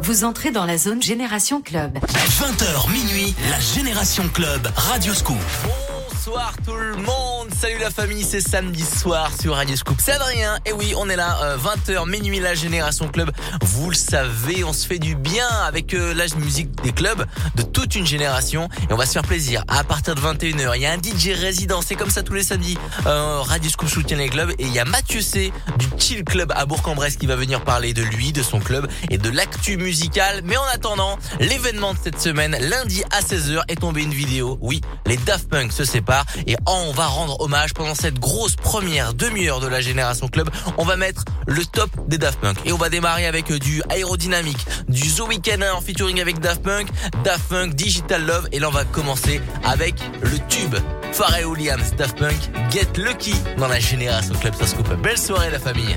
Vous entrez dans la zone Génération Club. 20h minuit, la Génération Club, Radio Scoop. Bonsoir tout le monde, salut la famille, c'est samedi soir sur Radio Scoop. C'est Adrien, et oui, on est là, 20h euh, minuit, la Génération Club. Vous le savez, on se fait du bien avec euh, la musique des clubs de toute une génération et on va se faire plaisir. À partir de 21h, il y a un DJ résident, c'est comme ça tous les samedis. Euh, Radio Scoop soutient les clubs et il y a Mathieu C du Chill Club à Bourg-en-Bresse qui va venir parler de lui, de son club et de l'actu musical. Mais en attendant, l'événement de cette semaine, lundi à 16h, est tombé une vidéo. Oui, les Daft Punk se séparent et on va rendre hommage pendant cette grosse première demi-heure de la Génération Club. On va mettre le top des Daft Punk et on va démarrer avec du aérodynamique, du The Weeknd en featuring avec Daft Punk, Daft Punk, Digital Love et là on va commencer avec le tube Pharrell Williams, Daft Punk, Get Lucky dans la Génération Club. Ça se coupe. Belle soirée la famille.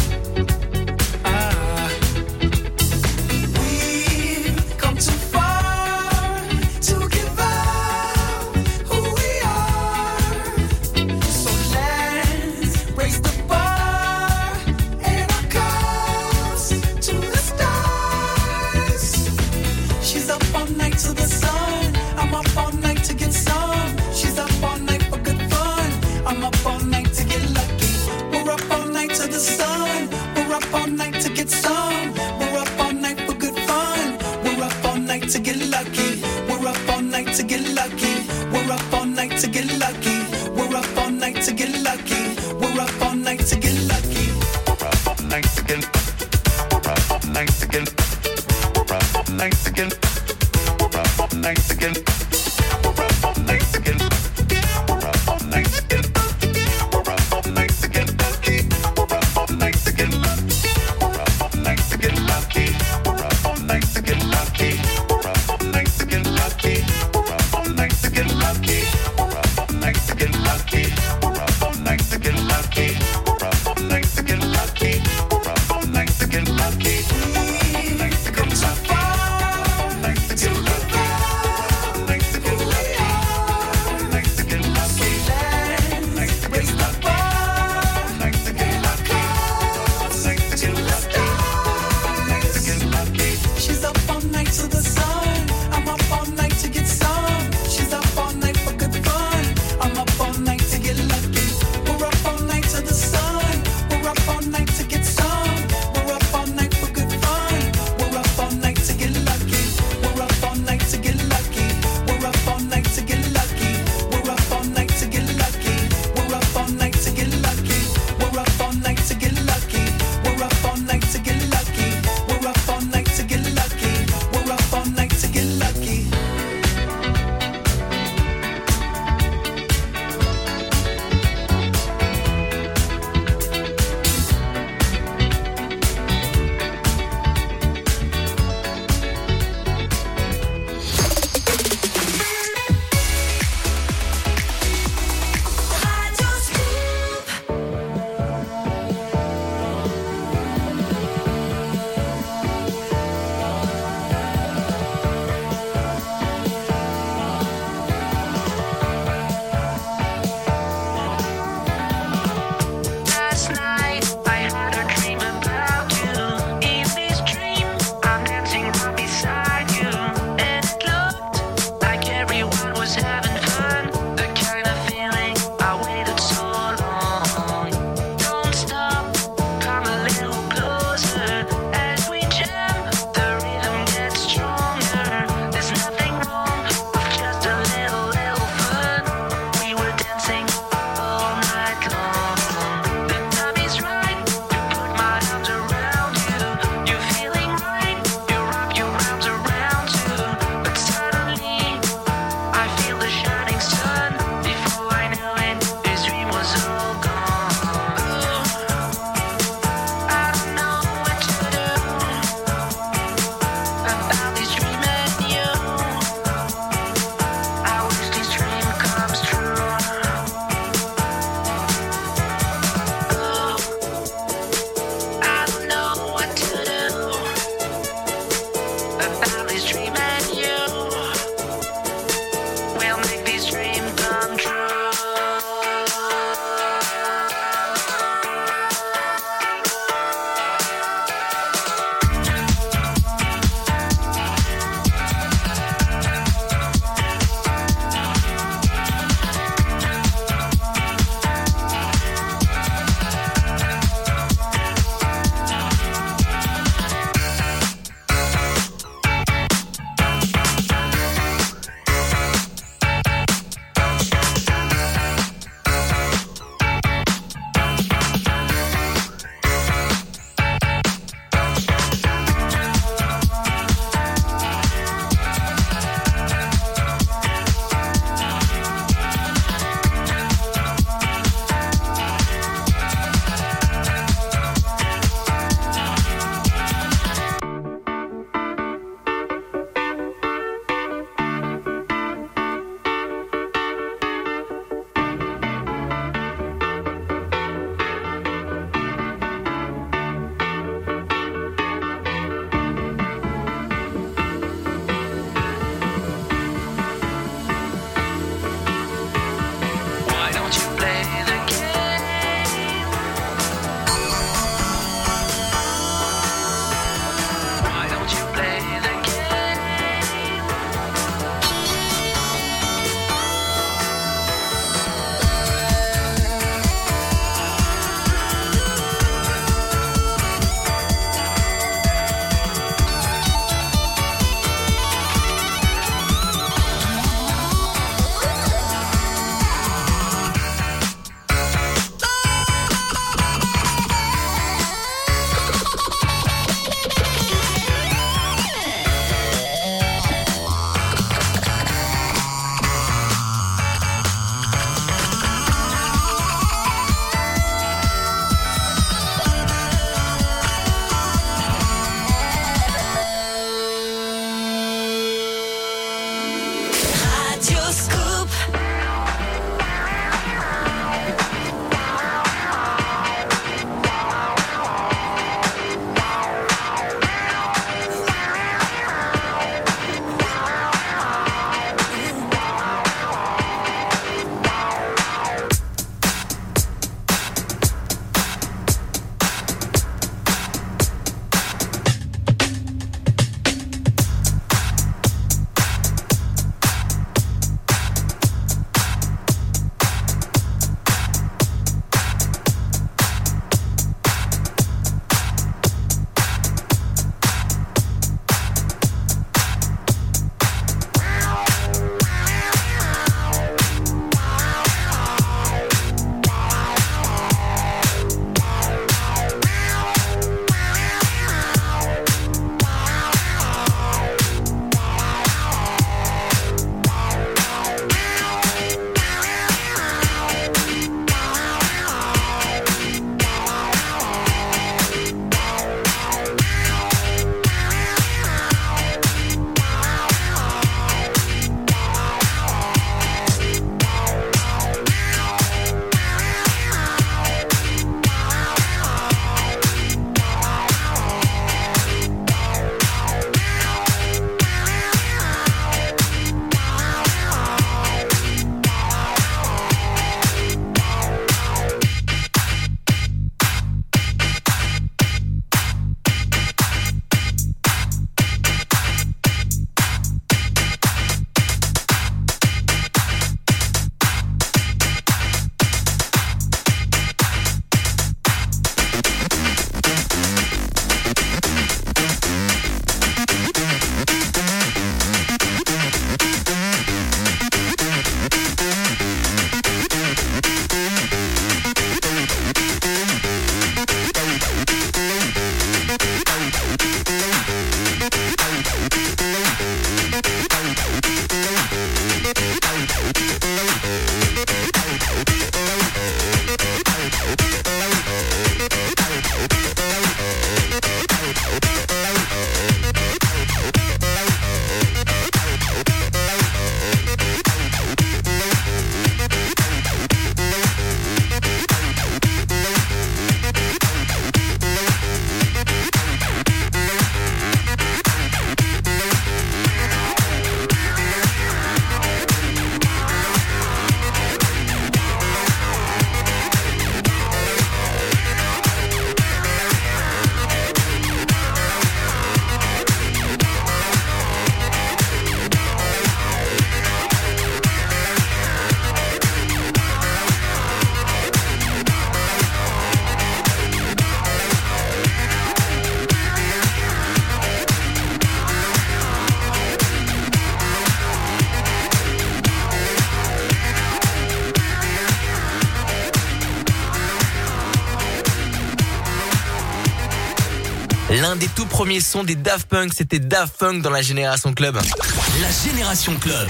Premiers sons des Daft Punk, c'était Daft Punk dans la Génération Club. La Génération Club.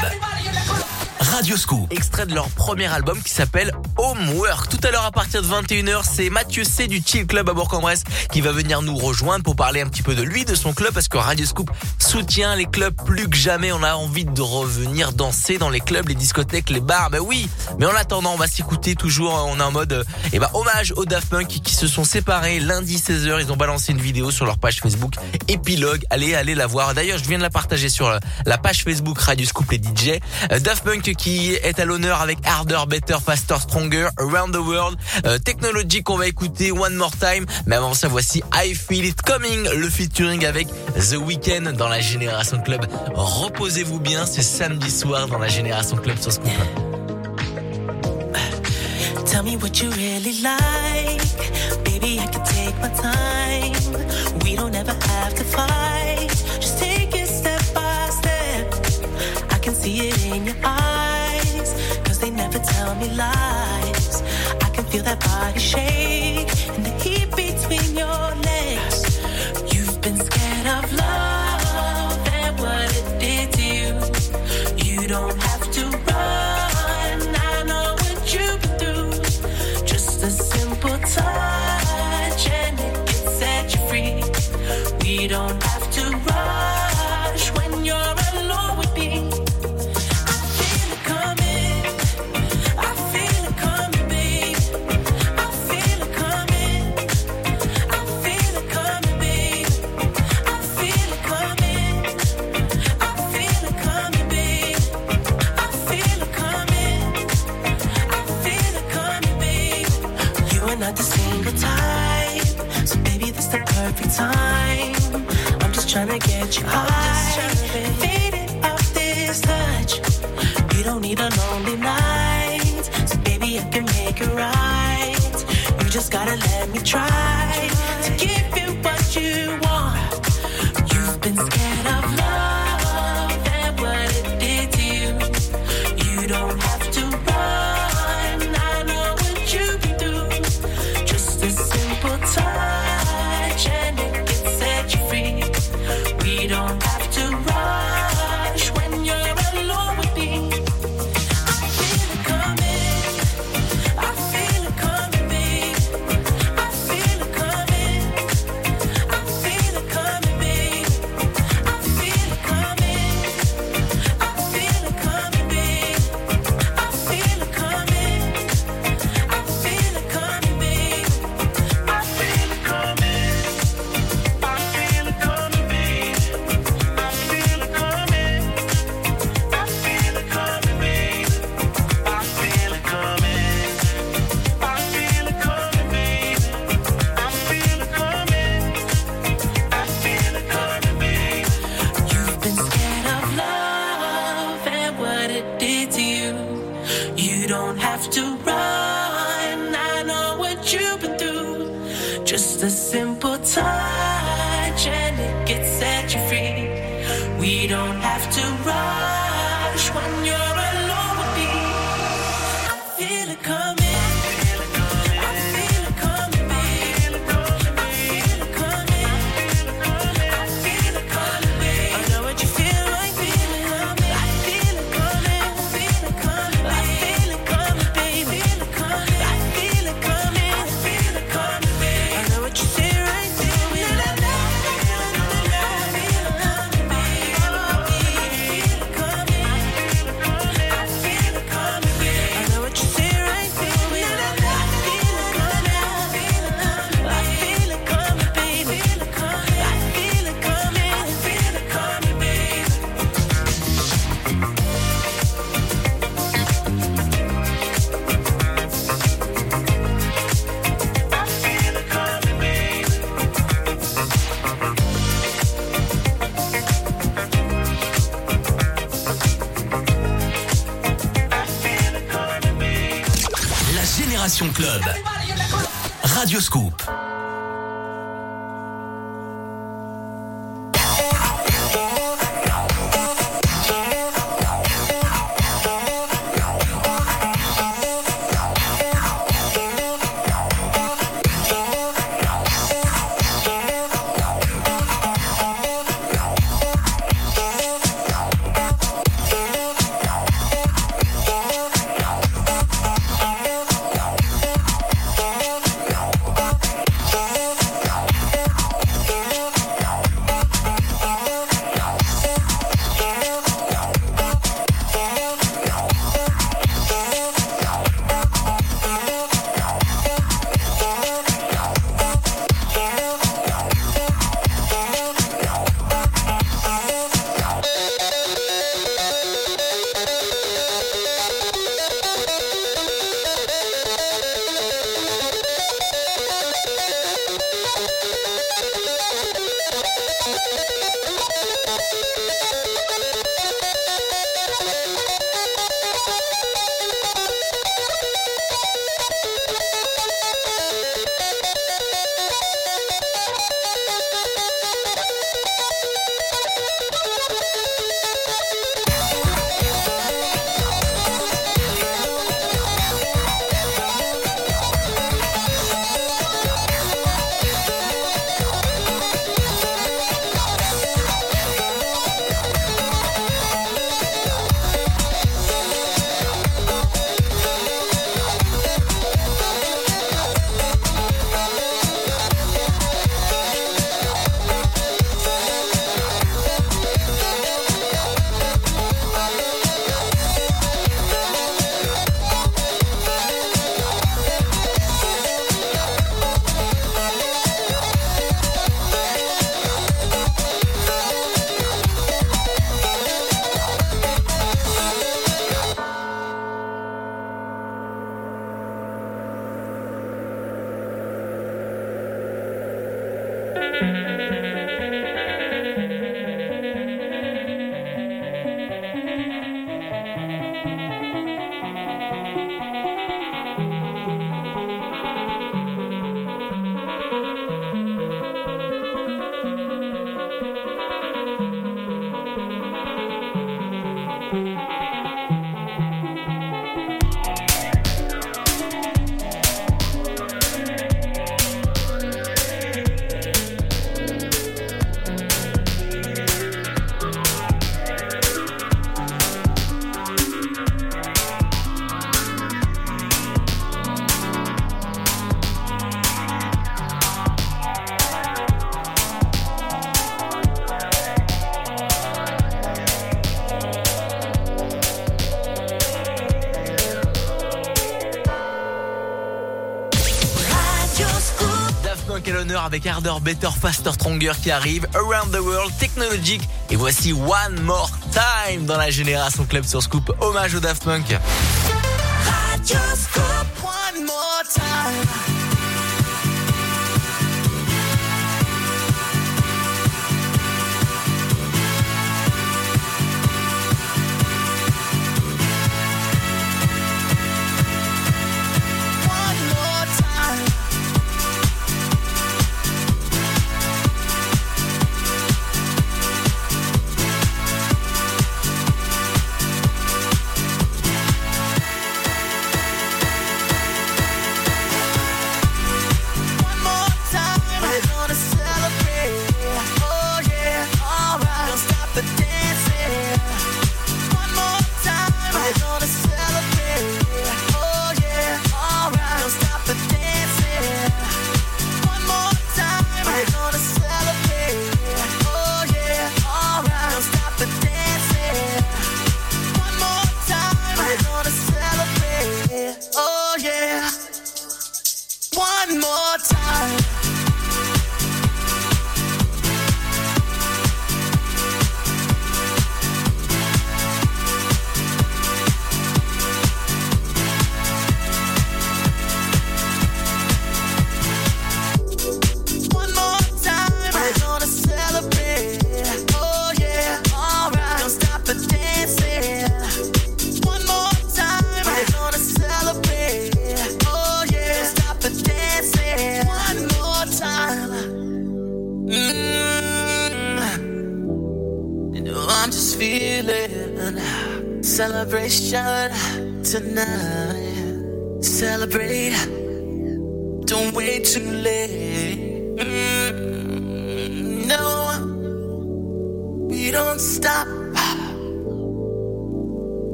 Radioscoop. Extrait de leur premier album qui s'appelle Homework. Tout à l'heure à partir de 21h, c'est Mathieu C du Chill Club à Bourg-en-Bresse qui va venir nous rejoindre pour parler un petit peu de lui, de son club parce que Radioscoop soutient les clubs plus que jamais. On a envie de revenir danser dans les clubs, les discothèques, les bars. Ben oui. Mais en attendant, on va s'écouter toujours. On est en mode, eh ben, hommage aux Daft Punk qui se sont séparés lundi 16h. Ils ont balancé une vidéo sur leur page Facebook épilogue. Allez, allez la voir. D'ailleurs, je viens de la partager sur la page Facebook Radioscoop les DJ. Euh, Daft Punk qui est à l'honneur avec Harder, Better, Faster, Stronger, Around the World, euh, Technology qu'on va écouter One More Time. Mais avant ça, voici I Feel It Coming, le featuring avec The Weeknd dans la Génération Club. Reposez-vous bien, c'est samedi soir dans la Génération Club sur Scoop. Tell me what you really like. Baby, I can take my time. Me lies. I can feel that body shake and the heat between your legs. You've been scared of love and what it did to you. You don't you high, faded off this touch. You don't need a lonely night, so baby, I can make it right. You just gotta let me try avec Harder, Better, Faster, Stronger qui arrive, Around the World, Technologic, et voici One More Time dans la Génération Club sur Scoop, hommage au Daft Punk.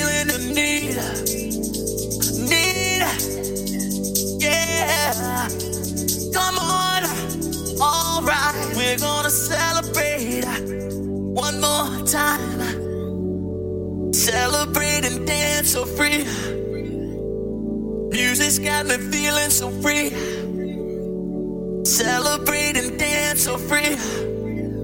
feeling the need. Need. Yeah. Come on. All right. We're going to celebrate one more time. Celebrate and dance so free. Music's got me feeling so free. Celebrate and dance so free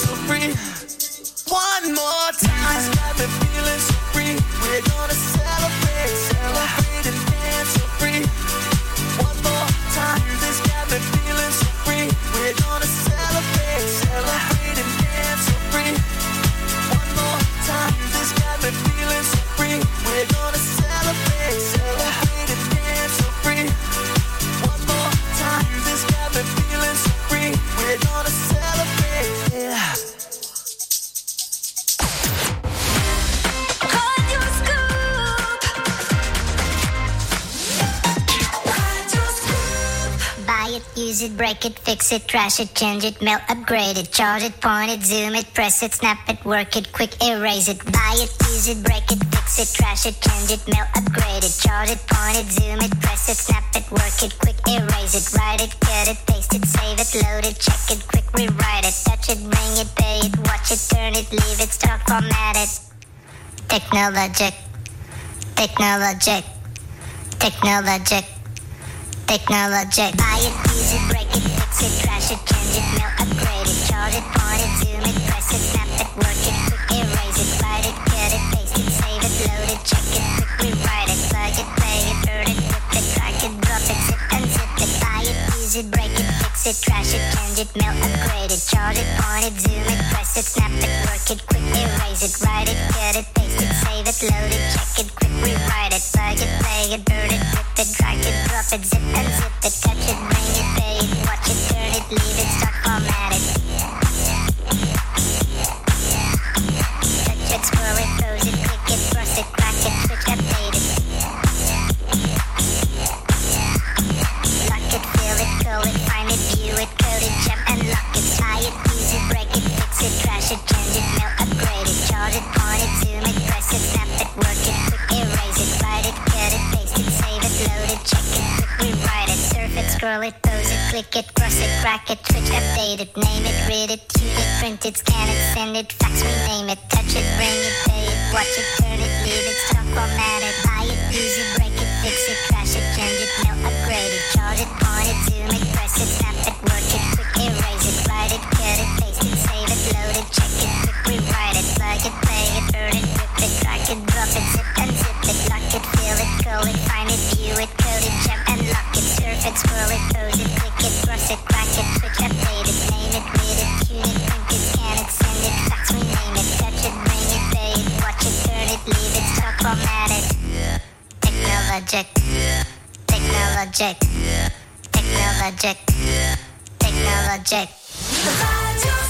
so free. One more time, got me feeling so free. We're gonna celebrate. Use it, break it, fix it, trash it, change it, melt, upgrade it, charge it, point it, zoom it, press it, snap it, work it, quick erase it, buy it, use it, break it, fix it, trash it, change it, melt, upgrade it, charge it, point it, zoom it, press it, snap it, work it, quick erase it, write it, cut it, paste it, save it, load it, check it, quick rewrite it, touch it, bring it, pay it, watch it, turn it, leave it, start, format it. Technologic, technologic, technologic, technologic. Buy it, use it, break it, fix it, trash it, change it, melt, upgrade it, charge it, point it, zoom it, press it, snap it, work it, quick erase it, write it, cut it, paste it, save it, load it, check it, quick rewrite it, plug it, play it, burn it, rip it, drag it, drop it, zip and zip it. Buy it, use it, break it, fix it, trash it, change it, melt, upgrade it, charge it, point it, zoom it, press it, snap it, work it, quick erase it, write it, cut it, paste it, save it, load it, check it, quick rewrite it, plug it, play it, burn it, rip it, drag it, drop it, zip and zip it, touch it, bring it, pay it, watch it, turn it, leave it, start, format it. Break it, change it, melt, upgrade it, charge it, point it, zoom it, press it, snap it, work it, quick erase it, write it, cut it, paste it, save it, load it, check it, rewrite it, surf it, scroll it, pose it, click it, cross it, crack it, switch, update it, name it, read it, tune it, print it, scan it, send it, fax, rename it, touch it, bring it, pay it, watch it, turn it, leave it, stop, format it, buy it, use it, break it, fix it, trash it, change it, melt, upgrade it, charge it, point it, zoom it, press it, snap it, it, drop it, zip and zip it, lock it, fill it, call it, find it, view it, code it, jump and lock it, surf it, scroll it, pose it, click it, cross it, crack it, switch, update it, name it, read it, tune it, print it, scan it, send it, fax, rename it, touch it, bring it, pay it, watch it, turn it, leave it, stop, format it. Technologic, technologic, technologic, technologic. The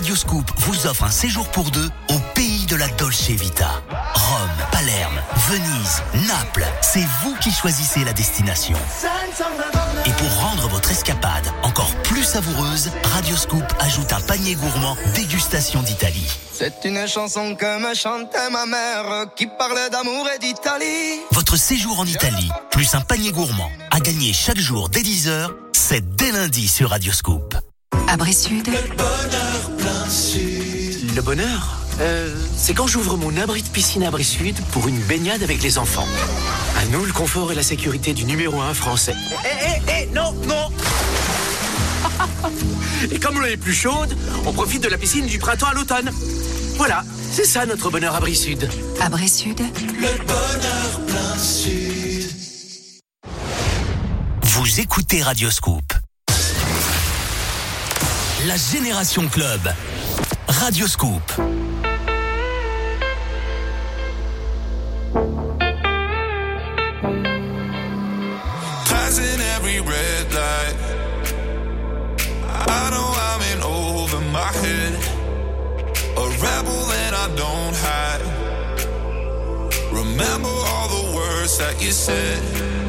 Radioscoop vous offre un séjour pour deux au pays de la Dolce Vita. Rome, Palerme, Venise, Naples, c'est vous qui choisissez la destination. Et pour rendre votre escapade encore plus savoureuse, Radioscoop ajoute un panier gourmand dégustation d'Italie. C'est une chanson que me chantait ma mère qui parlait d'amour et d'Italie. Votre séjour en Italie, plus un panier gourmand, à gagner chaque jour dès 10h, c'est dès lundi sur Radioscoop. Abri Sud, Le bonheur euh, C'est quand j'ouvre mon abri de piscine Abri Sud pour une baignade avec les enfants. À nous, le confort et la sécurité du numéro un français. Eh, eh, eh, non, non Et comme l'eau est plus chaude, on profite de la piscine du printemps à l'automne. Voilà, c'est ça notre bonheur Abri Sud. Abri Sud, Vous écoutez Radioscoop. La Génération Club. Radioscoop. Passing every red light. I know I'm in over my head. A rebel that I don't hide. Remember all the words that you said.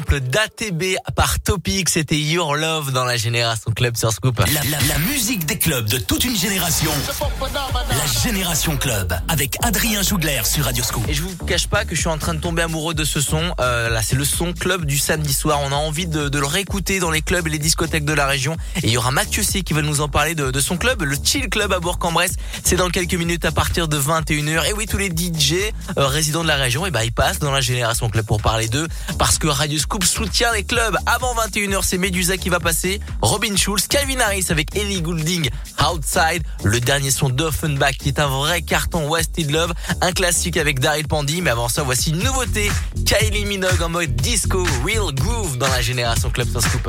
d'ATB par Topic, c'était Your Love dans la Génération Club sur Scoop. La musique des clubs de toute une génération. La Génération Club avec Adrien Jougler sur Radioscoop. Et je vous cache pas que je suis en train de tomber amoureux de ce son. Euh, là, c'est le son club du samedi soir. On a envie de, le réécouter dans les clubs et les discothèques de la région. Et il y aura Mathieu C qui va nous en parler de, son club, le Chill Club à Bourg-en-Bresse. C'est dans quelques minutes à partir de 21h. Et oui, tous les DJ euh, résidents de la région, et ben ils passent dans la Génération Club pour parler d'eux. Parce que Radio Scoop soutient les clubs. Avant 21h, c'est Medusa qui va passer. Robin Schulz, Calvin Harris avec Ellie Goulding, Outside. Le dernier son d'Offenbach qui est un vrai carton Wasted Love. Un classique avec Daryl Pandy. Mais avant ça, voici une nouveauté. Kylie Minogue en mode disco, real groove dans la Génération Club sur Scoop.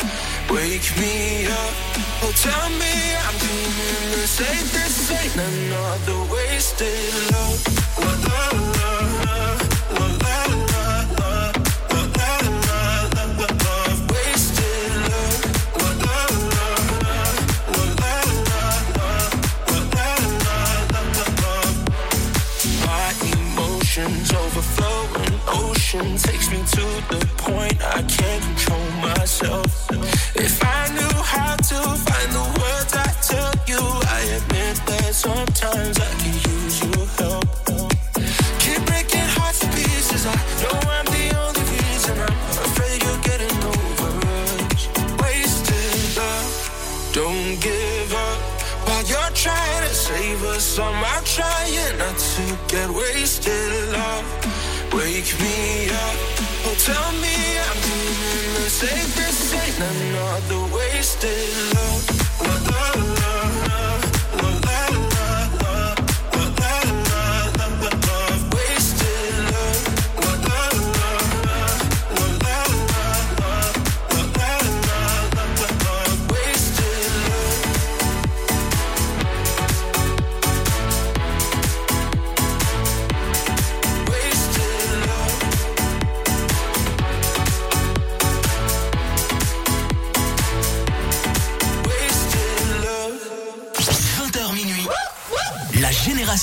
Wake me up. Oh, tell me I'm dreaming. This ain't this ain't another wasted love. give while you're trying to save us. I'm out trying not to get wasted. Love, wake me up. Oh, tell me I'm doing the safest thing. I'm not the wasted love. love, love, love.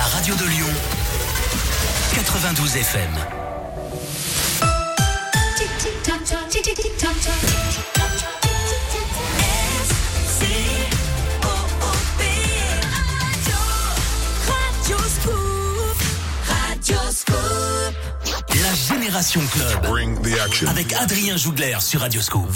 la radio de Lyon. 92 FM. La Génération Club. Avec Adrien Jougler sur Radio Scoop.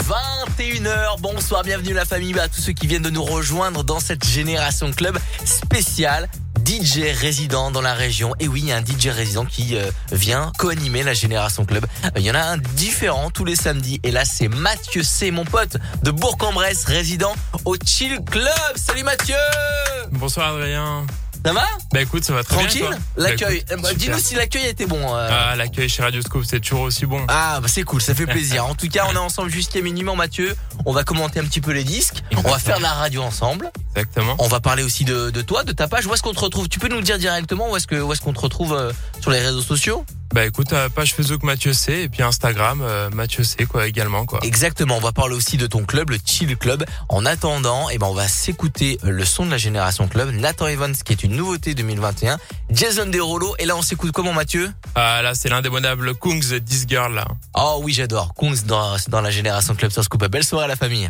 21h, bonsoir, bienvenue la famille, à tous ceux qui viennent de nous rejoindre dans cette Génération Club spéciale. DJ résident dans la région. Et oui, il y a un DJ résident qui euh, vient co-animer la Génération Club. Euh, Il y en a un différent tous les samedis. Et là, c'est Mathieu C, mon pote de Bourg-en-Bresse, résident au Chill Club. Salut Mathieu Bonsoir Adrien. Ça va? Bah écoute, ça va très Tranquille bien. L'accueil. Bah, Euh, bah. Dis-nous si l'accueil était bon. euh. Ah, l'accueil chez Radio Scoop, c'est toujours aussi bon. Ah bah c'est cool, ça fait plaisir. En tout cas, on est ensemble jusqu'à minuit, Mathieu. On va commenter un petit peu les disques. On va faire de la radio ensemble. Exactement. On va parler aussi de, de toi, de ta page. Où est-ce qu'on te retrouve? Tu peux nous le dire directement où est-ce qu'on te retrouve euh, sur les réseaux sociaux? Bah écoute, euh, page Facebook Mathieu C et puis Instagram euh, Mathieu C quoi également quoi. Exactement, on va parler aussi de ton club, le Chill Club. En attendant, eh ben on va s'écouter le son de la génération club, Nathan Evans qui est une nouveauté 2021, Jason Derulo et là on s'écoute comment Mathieu? Ah là c'est l'indémodable Kungs This Girl là. Oh oui, j'adore. Kungs dans, dans la génération club sur Scoop. Belle soirée à la famille.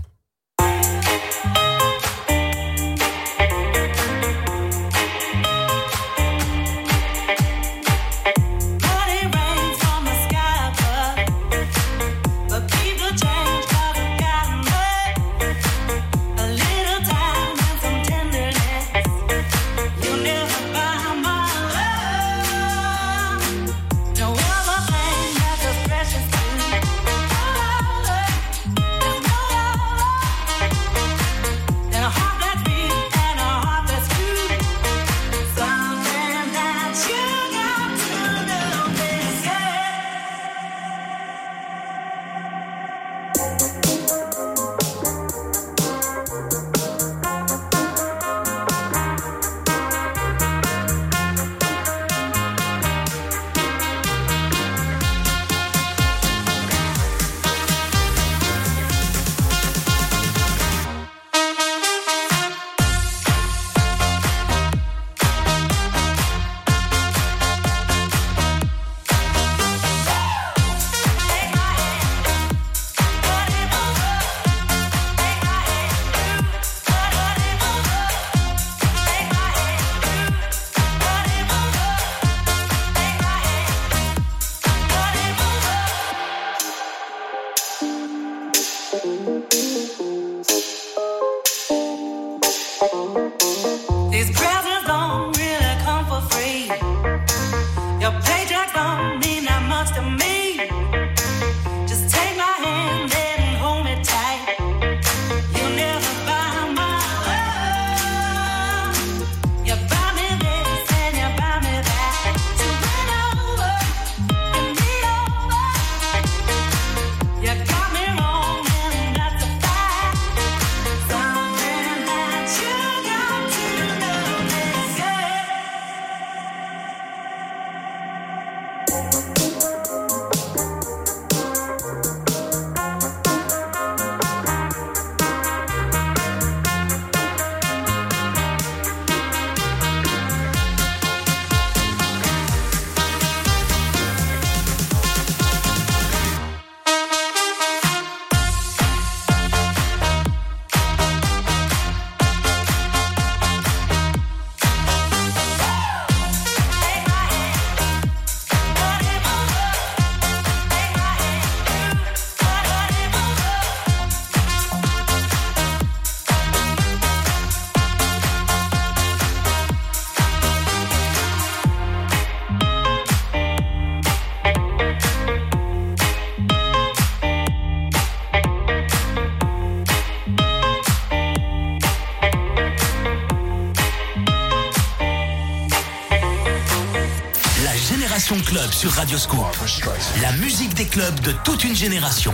Sur Radio Scoop. La musique des clubs de toute une génération.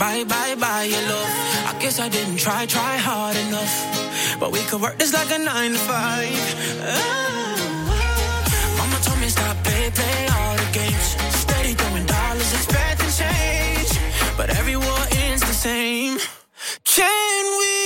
buy, buy, buy your love. I guess I didn't try, try hard enough. But we could work this like a nine to five. Ah. Mama told me stop, play, play all the games. Steady throwing dollars, expecting change. But every war ends the same. Can we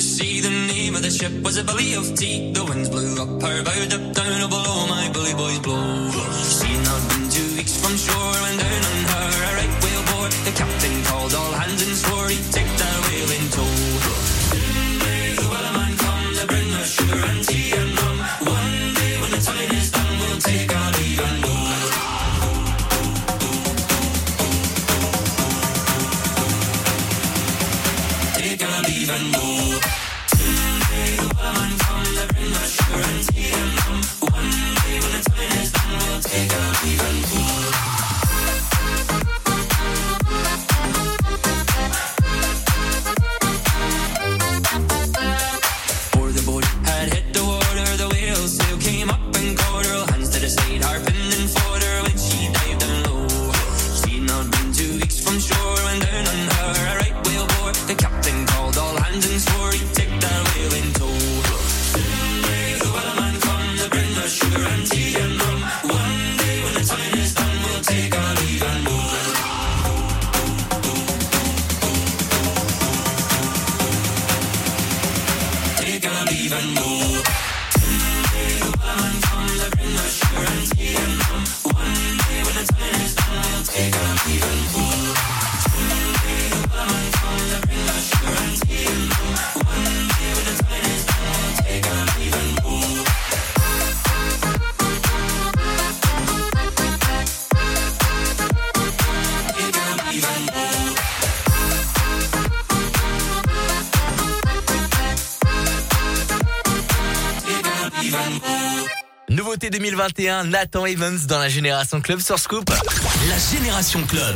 to sea. The name of the ship was a Billy of Tea. The winds blew up her bow, up down, Nouveauté 2021, Nathan Evans dans la Génération Club sur Scoop. La Génération Club.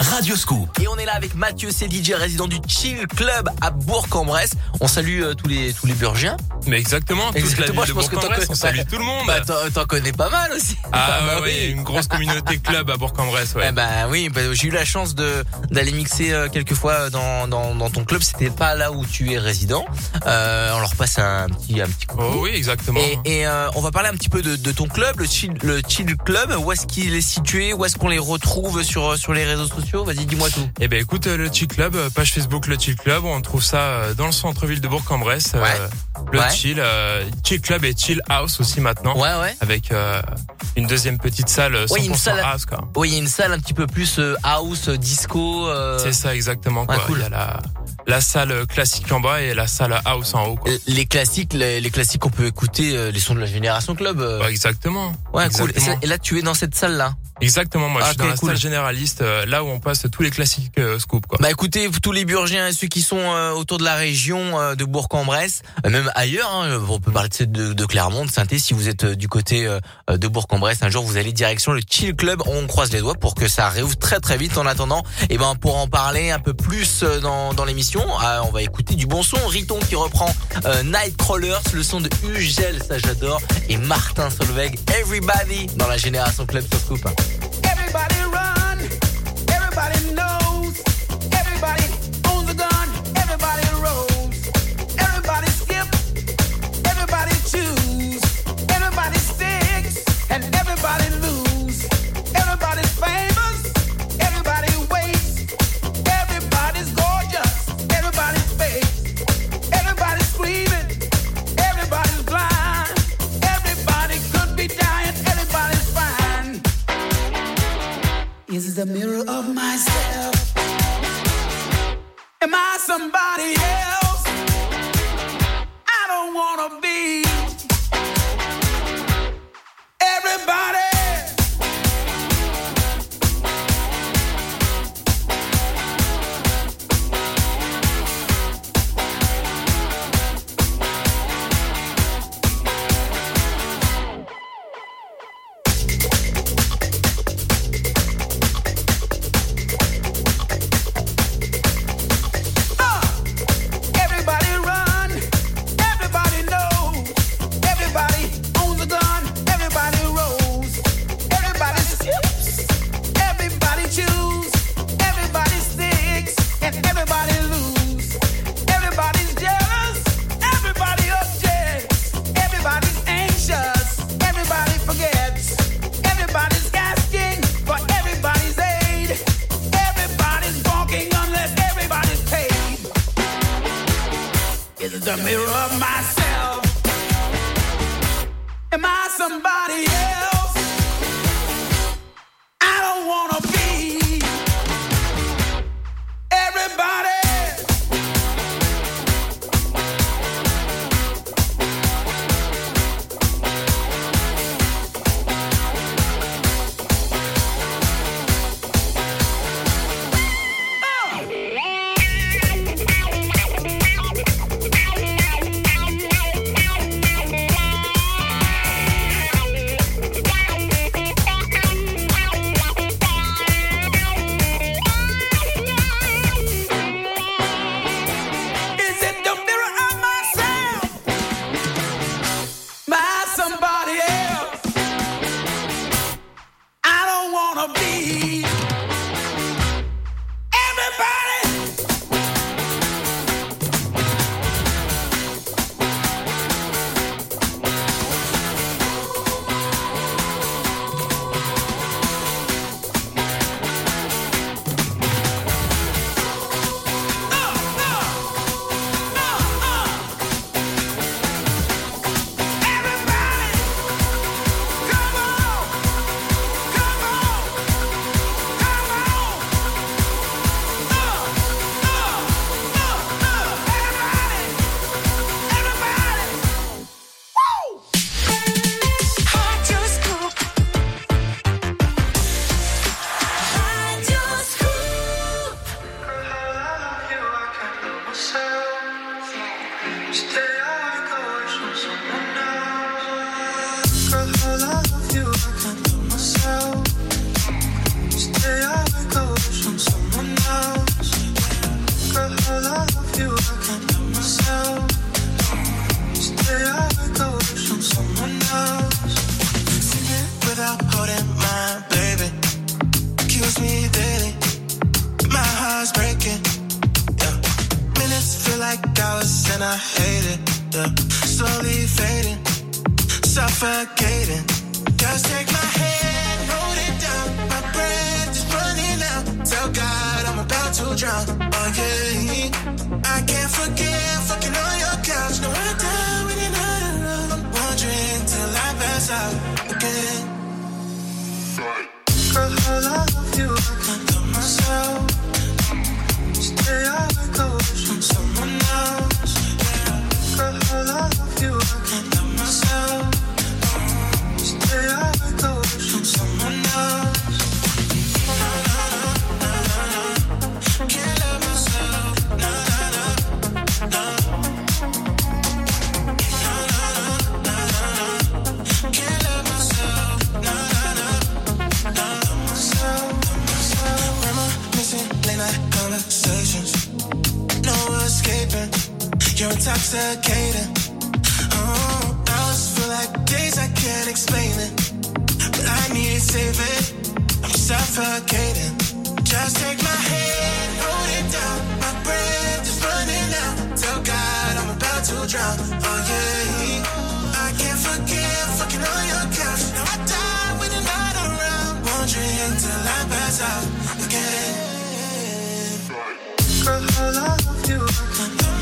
Radio Scoop. Et on est là avec Mathieu, c'est DJ résident du Chill Club à Bourg-en-Bresse. On salue euh, tous les tous les Burgiens. Mais exactement, toute la ville je de pense que on connais- salue tout le monde. Bah, t'en- t'en connais pas mal aussi. Ah, bah ouais, ouais, une grosse communauté club à Bourg-en-Bresse, ouais. Eh bah oui, bah, j'ai eu la chance de d'aller mixer euh, quelques fois dans, dans, dans ton club. C'était pas là où tu es résident. Euh, on leur passe un petit un petit. Oh oui, exactement. Et, et, euh, on va parler un petit peu de, de ton club, le Chill, le Chill Club. Où est-ce qu'il est situé? Où est-ce qu'on les retrouve sur sur les réseaux sociaux? Vas-y, dis-moi tout. Eh ben écoute, euh, le Chill Club, euh, page Facebook le Chill Club, on trouve ça euh, dans le centre-ville de Bourg-en-Bresse. euh, Le Ouais. Chill, euh, Chill Club et Chill House aussi maintenant. Ouais, ouais. Avec euh, une deuxième petite salle euh, 100% Ouais, une salle. house quoi. Oui, il y a une salle un petit peu plus euh, house, disco. euh, C'est ça exactement quoi. Ouais, cool. Il y a la, la salle classique en bas et la salle house en haut quoi. Les classiques, les, les classiques qu'on peut écouter, euh, les sons de la génération club. euh. Ouais, exactement. Ouais, cool. Et, ça- Exactement. et là, tu es dans cette salle-là? Exactement, moi je Ah, suis dans la cool. salle généraliste, euh, là où on passe tous les classiques euh, scoop quoi. Bah écoutez, tous les Burgiens et ceux qui sont euh, autour de la région euh, de Bourg-en-Bresse, même ailleurs, hein, on peut parler de, de, Clermont, de saint si vous êtes euh, du côté euh, de Bourg-en-Bresse, un jour vous allez direction le Chill Club, on croise les doigts pour que ça réouvre très très vite. En attendant, et ben pour en parler un peu plus euh, dans, dans l'émission, ah, on va écouter du bon son, Riton qui reprend euh, Nightcrawlers, le son de Ugel, ça j'adore, et Martin Solveig, Everybody dans la génération Club sur Scoop. Everybody The mirror of myself. Am I somebody else? I don't wanna be. Everybody. Intoxicated, Oh, I just feel like days I can't explain it. But I need saving. I'm suffocating. Just take my hand, hold it down. My breath is running out. Tell God I'm about to drown. Oh yeah, I can't forgive fucking on your couch. Now I die when you're not around. Wondering until I pass out again. Girl, I love you. I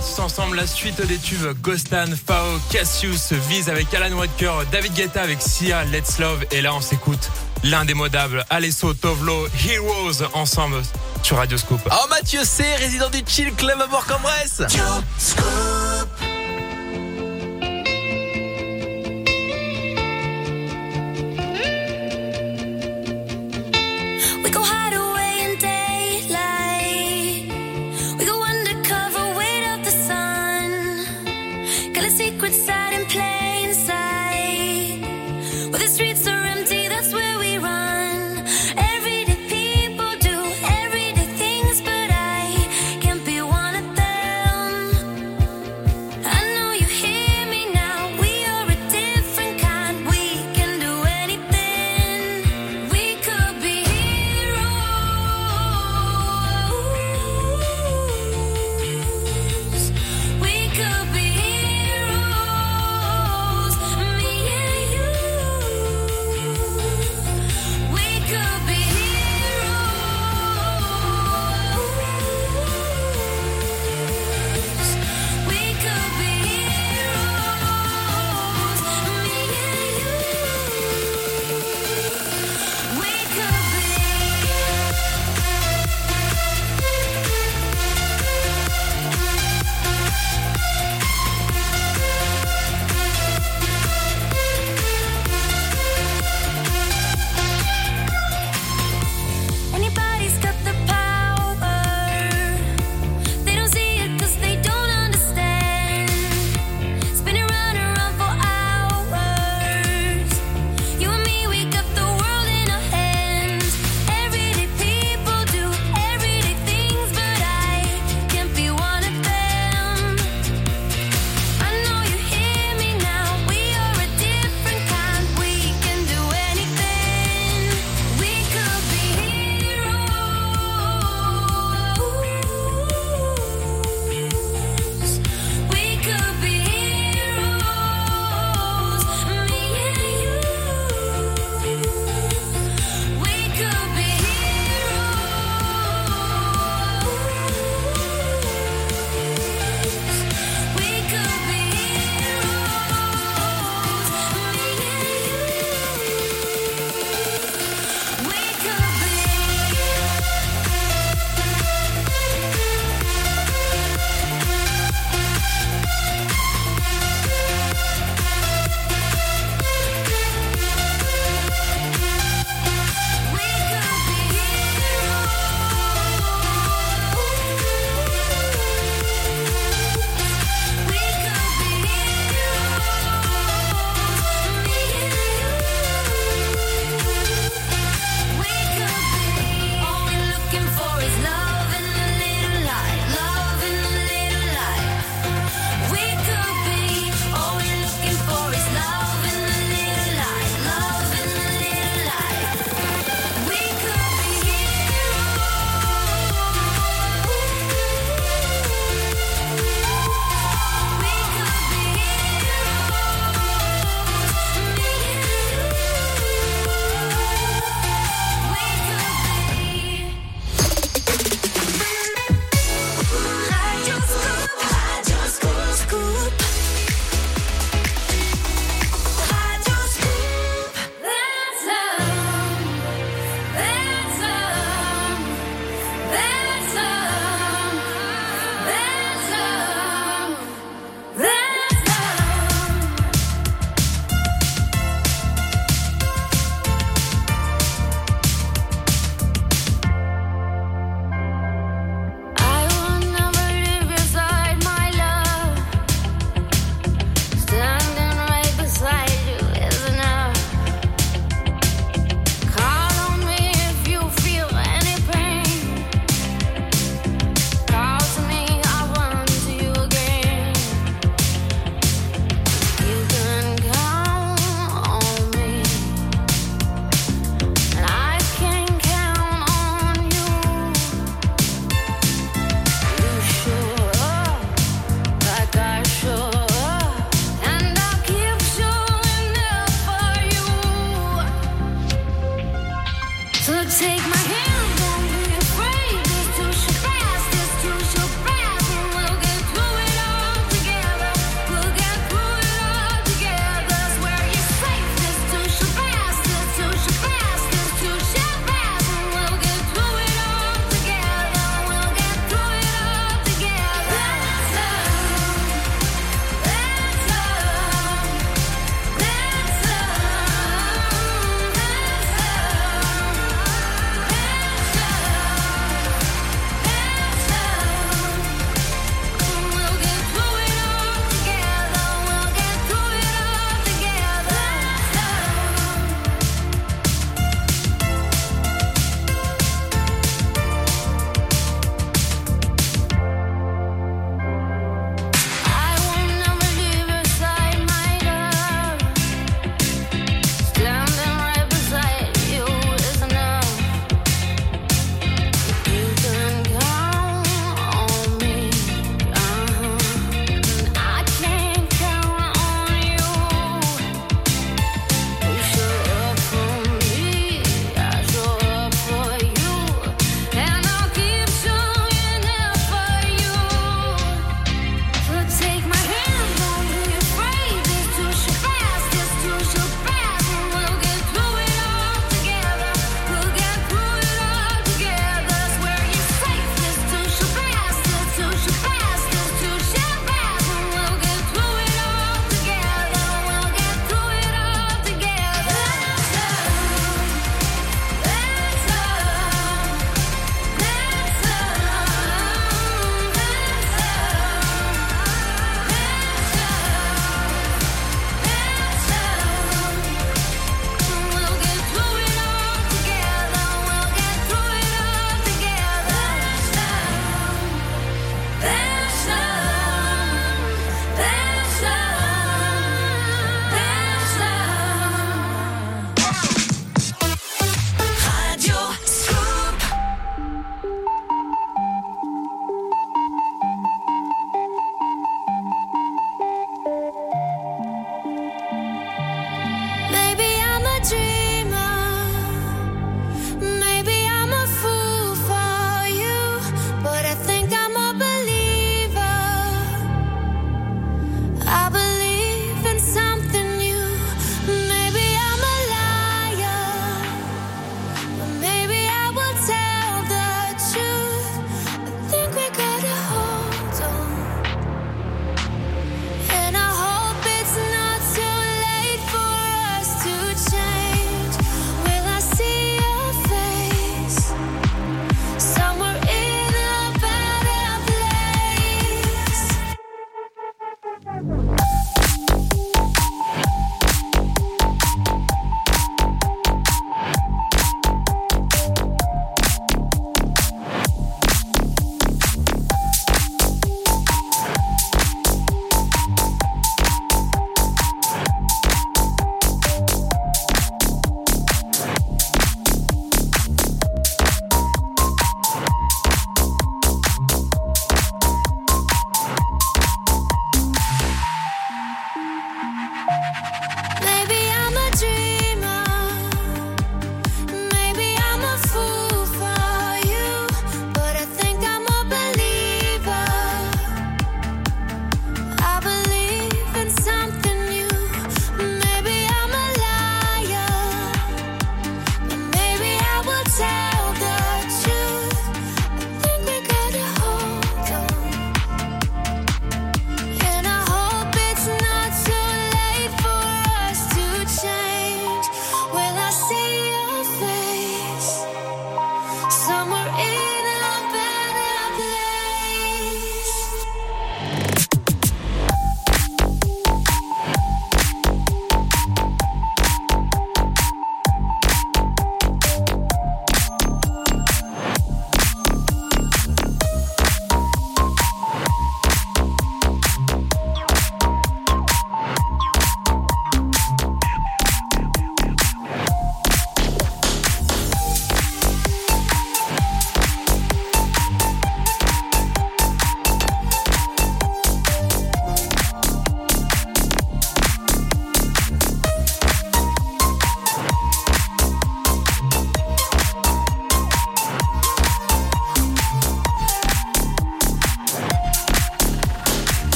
répartissent ensemble la suite des tubes Ghostan, Fao, Cassius, Vise avec Alan Walker, David Guetta avec Sia, Let's Love. Et là, on s'écoute l'indémodable Alesso Tovlo, Heroes ensemble sur Radio Scoop. Oh, Mathieu C, résident du Chill Club à Bourg-en-Bresse.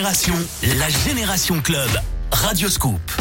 La Génération Club. Radio Scoop.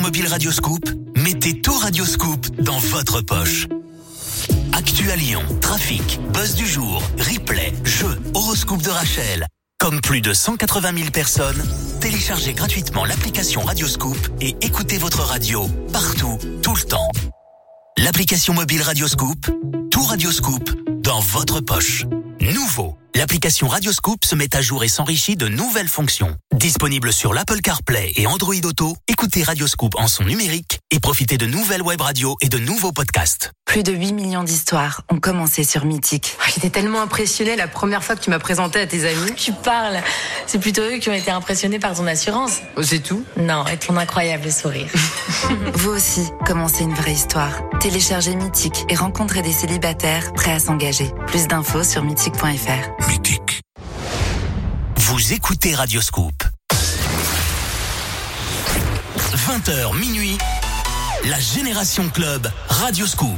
Mobile Radioscoop, mettez tout Radioscoop dans votre poche. Actu à Lyon, trafic, buzz du jour, replay, jeux, horoscope de Rachel. Comme plus de 180 000 personnes, téléchargez gratuitement l'application Radioscoop et écoutez votre radio partout, tout le temps. L'application mobile Radioscoop, tout Radioscoop dans votre poche. Nouveau, l'application Radioscoop se met à jour et s'enrichit de nouvelles fonctions. Disponible sur l'Apple CarPlay et Android Auto, écoutez Radioscoop en son numérique et profitez de nouvelles web radios et de nouveaux podcasts. Plus de 8 millions d'histoires ont commencé sur Mythique. J'étais tellement impressionnée la première fois que tu m'as présenté à tes amis. Tu parles. C'est plutôt eux qui ont été impressionnés par ton assurance. C'est tout? Non, et ton incroyable sourire. Vous aussi, commencez une vraie histoire. Téléchargez Mythique et rencontrez des célibataires prêts à s'engager. Plus d'infos sur mythique.fr. Vous écoutez Radioscoop. 20h minuit, la Génération Club Radioscoop.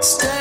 Staring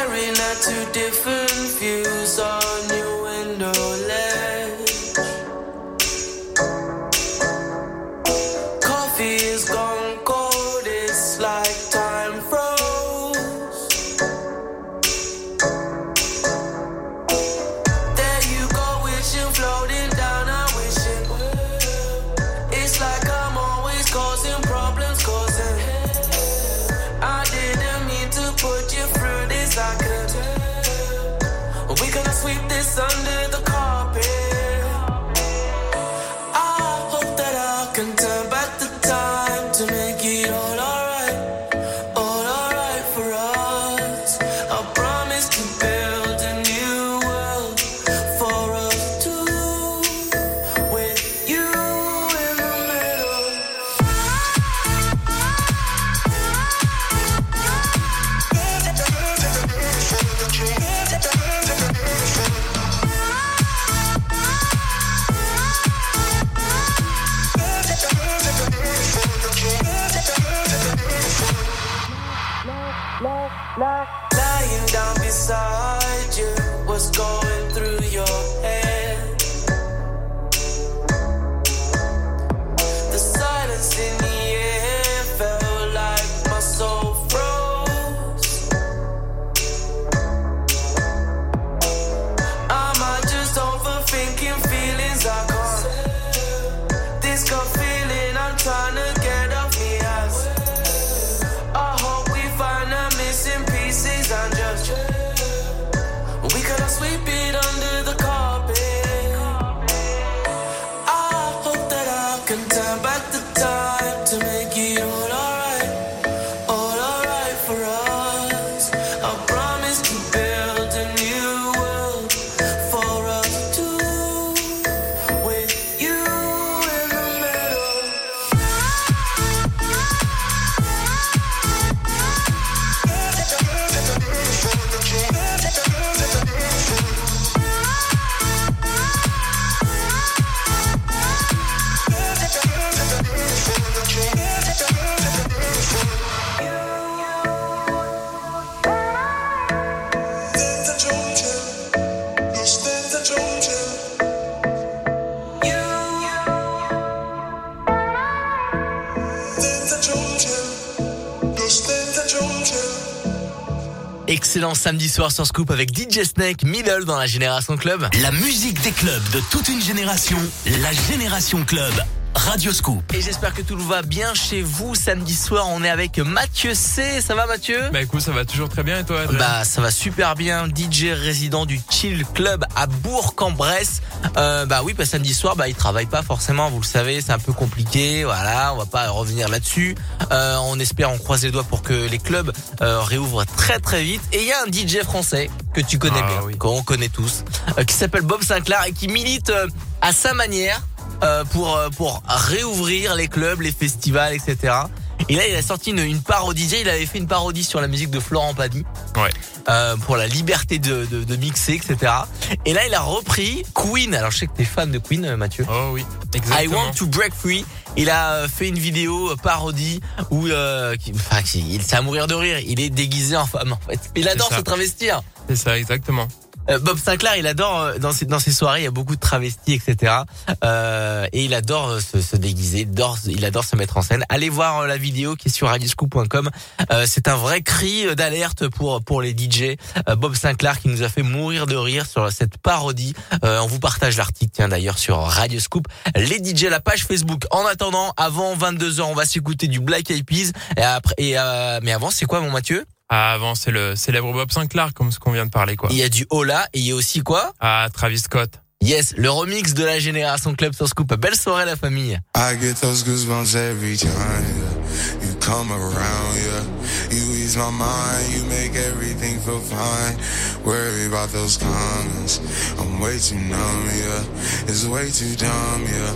Samedi soir sur Scoop avec DJ Snake, Middle dans la Génération Club. La musique des clubs de toute une génération, la Génération Club, Radio Scoop. Et j'espère que tout va bien chez vous. Samedi soir, on est avec Mathieu C. Ça va Mathieu? Bah écoute, ça va toujours très bien et toi Adrien? Bah ça va super bien. DJ résident du Chill Club à Bourg-en-Bresse. Euh, bah oui, bah samedi soir, bah il travaille pas forcément. Vous le savez, c'est un peu compliqué. Voilà, on va pas revenir là-dessus. Euh, on espère, on croise les doigts pour que les clubs euh, réouvrent très très vite. Et il y a un DJ français que tu connais Ah bien, qu'on connaît tous, euh, qui s'appelle Bob Sinclair et qui milite euh, à sa manière euh, pour euh, pour réouvrir les clubs, les festivals, etc. Et là, il a sorti une, une parodie. Déjà, Il avait fait une parodie sur la musique de Florent Pagny. Ouais. Euh, pour la liberté de, de, de mixer, etc. Et là, il a repris Queen. Alors, je sais que t'es fan de Queen, Mathieu. Oh oui, I exactement. want to break free. Il a fait une vidéo parodie où, euh, qui- enfin, qui- il c'est à mourir de rire. Il est déguisé en femme, en fait. Il adore se travestir. C'est ça, exactement. Euh, Bob Sinclair, il adore euh, dans ses soirées, il y a beaucoup de travestis, etc. Euh, et il adore euh, se, se déguiser, il adore, il adore se mettre en scène. Allez voir la vidéo qui est sur radioscoop.com. Euh, c'est un vrai cri d'alerte pour pour les DJ. Bob Sinclair qui nous a fait mourir de rire sur cette parodie. On vous partage l'article, tiens d'ailleurs sur Radioscoop. Les DJ, la page Facebook. En attendant, avant 22 h on va s'écouter du Black Eyed Peas. Et après, et mais avant, c'est quoi, mon Mathieu? Ah, avant, c'est le célèbre Bob Sinclair, comme ce qu'on vient de parler, quoi. Il y a du Ola et il y a aussi quoi? Ah, Travis Scott. Yes, le remix de la génération Club sur Scoop. Belle soirée la famille. I get those goosebumps every time yeah. you come around. Yeah, you ease my mind, you make everything feel fine. Worry about those comments, I'm way too numb. Yeah, it's way too dumb. Yeah,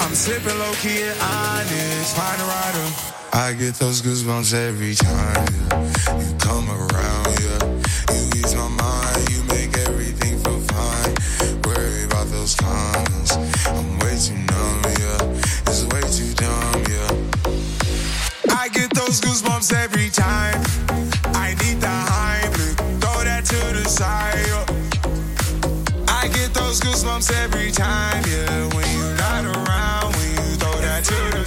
I'm slipping low key and honest, find a rider. I get those goosebumps every time yeah. you come around, yeah. You ease my mind, you make everything feel fine. Worry about those comments, I'm way too numb, yeah. It's way too dumb, yeah. I get those goosebumps every time. I need the Heimlich, throw that to the side. yeah. I get those goosebumps every time, yeah. When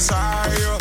desire.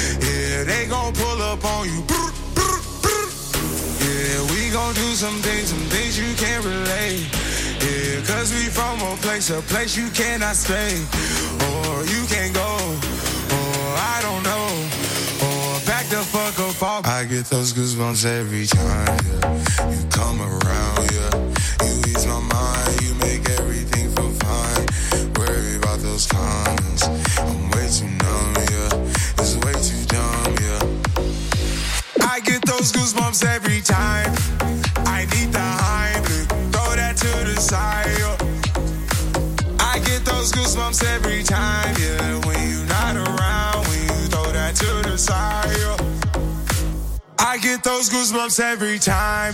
Yeah, they gon' pull up on you. Yeah, we gon' do some things, some things you can't relate. Yeah, cause we from a place, a place you cannot stay. Or you can't go, or I don't know. Or back the fuck up. I get those goosebumps every time, yeah. You come around, yeah. those goosebumps every time. I need the hype, throw that to the side. I get those goosebumps every time, yeah. When you're not around, when you throw that to the side. I get those goosebumps every time.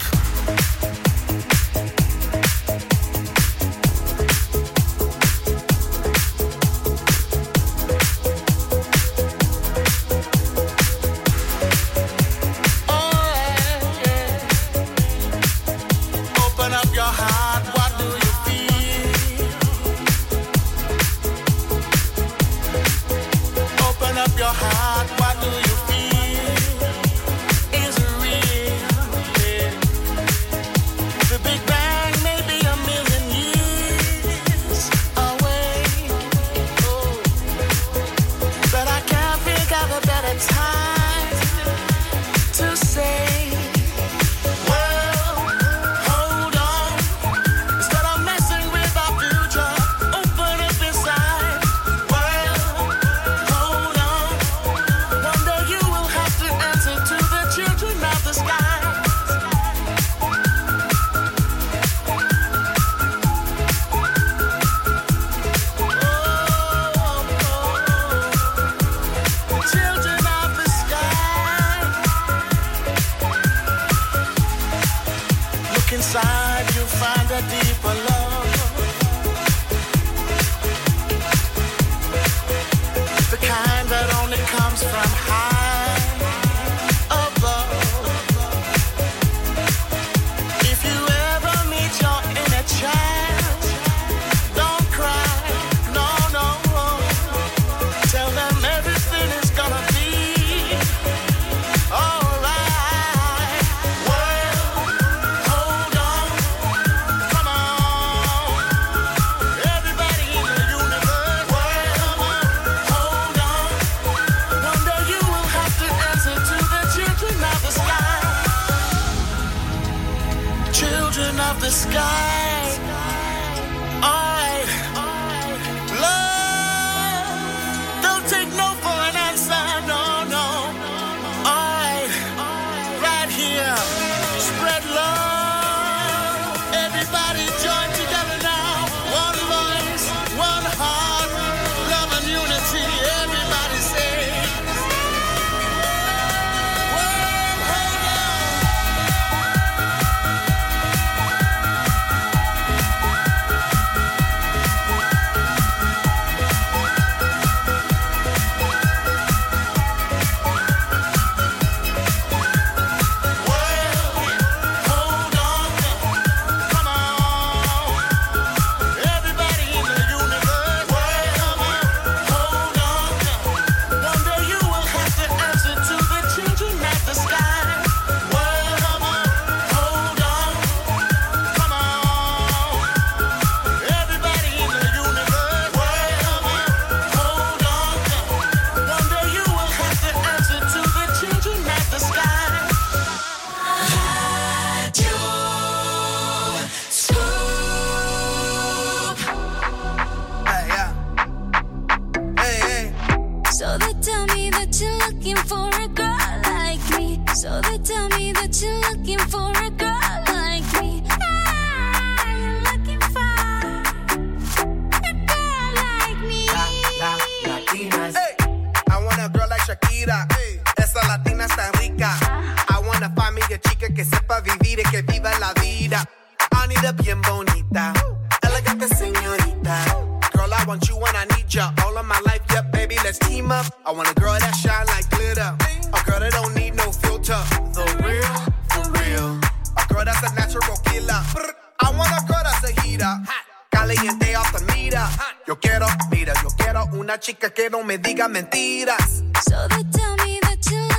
A natural killer. Brr, I wanna cut a gira. Caliente hasta mira. Yo quiero, mira, yo quiero una chica que no me diga mentiras. So they tell me that you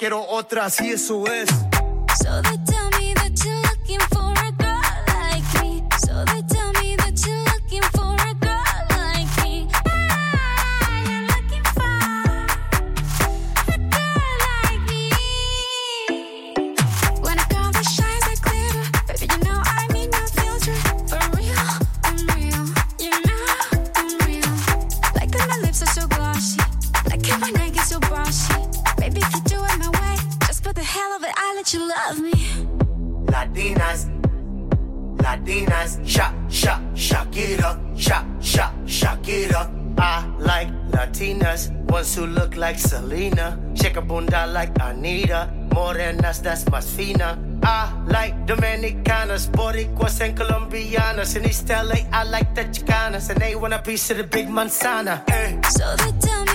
quiero otra, si eso es. So they piece of the big manzana. Hey. So they tell me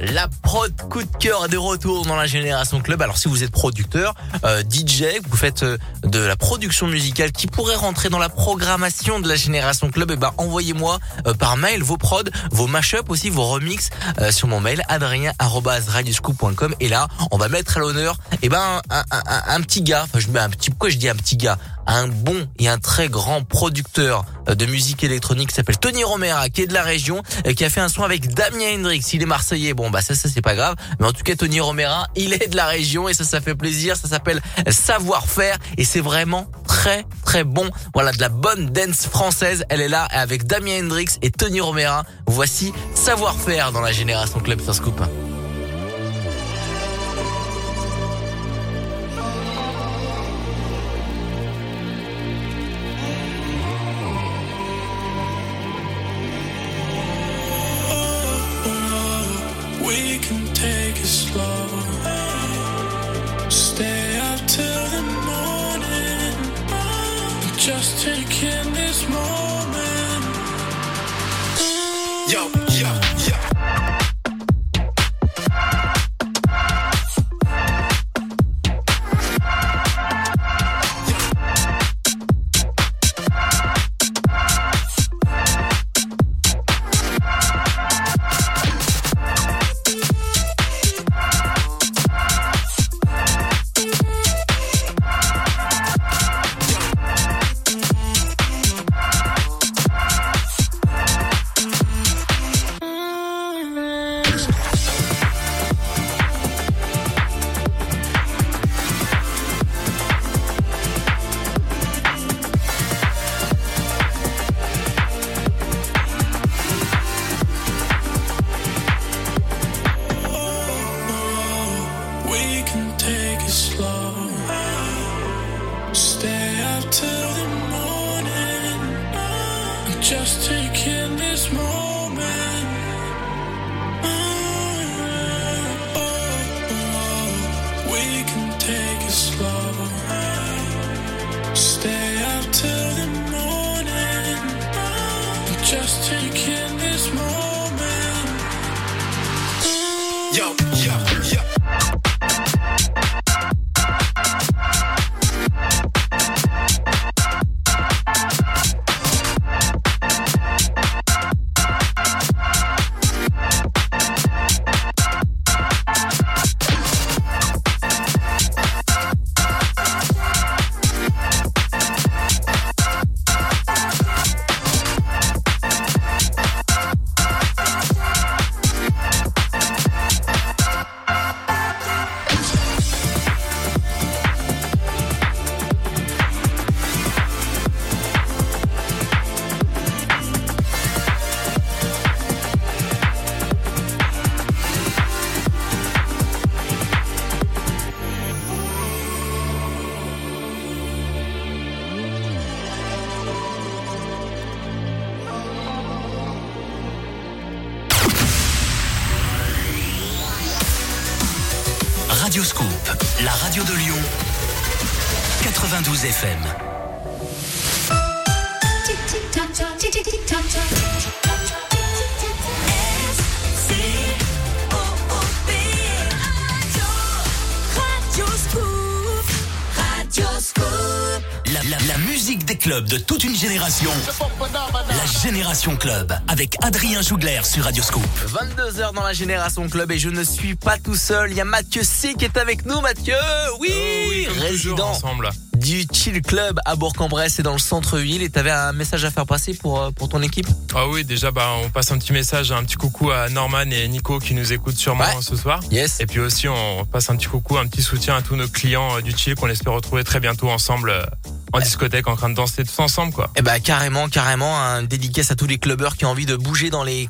La prod coup de cœur de retour dans la Génération Club. Alors si vous êtes producteur, euh, DJ, vous faites euh, de la production musicale qui pourrait rentrer dans la programmation de la Génération Club, et ben envoyez-moi euh, par mail vos prods, vos mashups aussi, vos remixes euh, sur mon mail adrien@radioscoop.com et là, on va mettre à l'honneur et ben un, un, un, un petit gars, enfin je mets un petit pourquoi je dis un petit gars, un bon et un très grand producteur de musique électronique s'appelle Tony Romera, qui est de la région, qui a fait un son avec Damien Hendrix. Il est marseillais, bon bah ça, ça c'est pas grave. Mais en tout cas, Tony Romera, il est de la région et ça, ça fait plaisir. Ça s'appelle Savoir-faire et c'est vraiment très très bon. Voilà, de la bonne dance française. Elle est là avec Damien Hendrix et Tony Romera. Voici Savoir-faire dans la génération Club sans Scoop. De toute une génération. La Génération Club avec Adrien Jougler sur Radio Scoop. 22h dans la Génération Club et je ne suis pas tout seul. Il y a Mathieu C qui est avec nous. Mathieu, oui, Oh toujours résident ensemble. du Chill Club à Bourg-en-Bresse et dans le centre-ville. Et t'avais un message à faire passer pour, euh, pour ton équipe? Ah oui, déjà, bah, on passe un petit message, un petit coucou à Norman et Nico qui nous écoutent sûrement Ouais. ce soir. Yes. Et puis aussi, on passe un petit coucou, un petit soutien à tous nos clients euh, du Chill qu'on espère retrouver très bientôt ensemble euh, en discothèque, en train de danser tous ensemble, quoi. Eh ben carrément, carrément, un dédicace à tous les clubbers qui ont envie de bouger dans les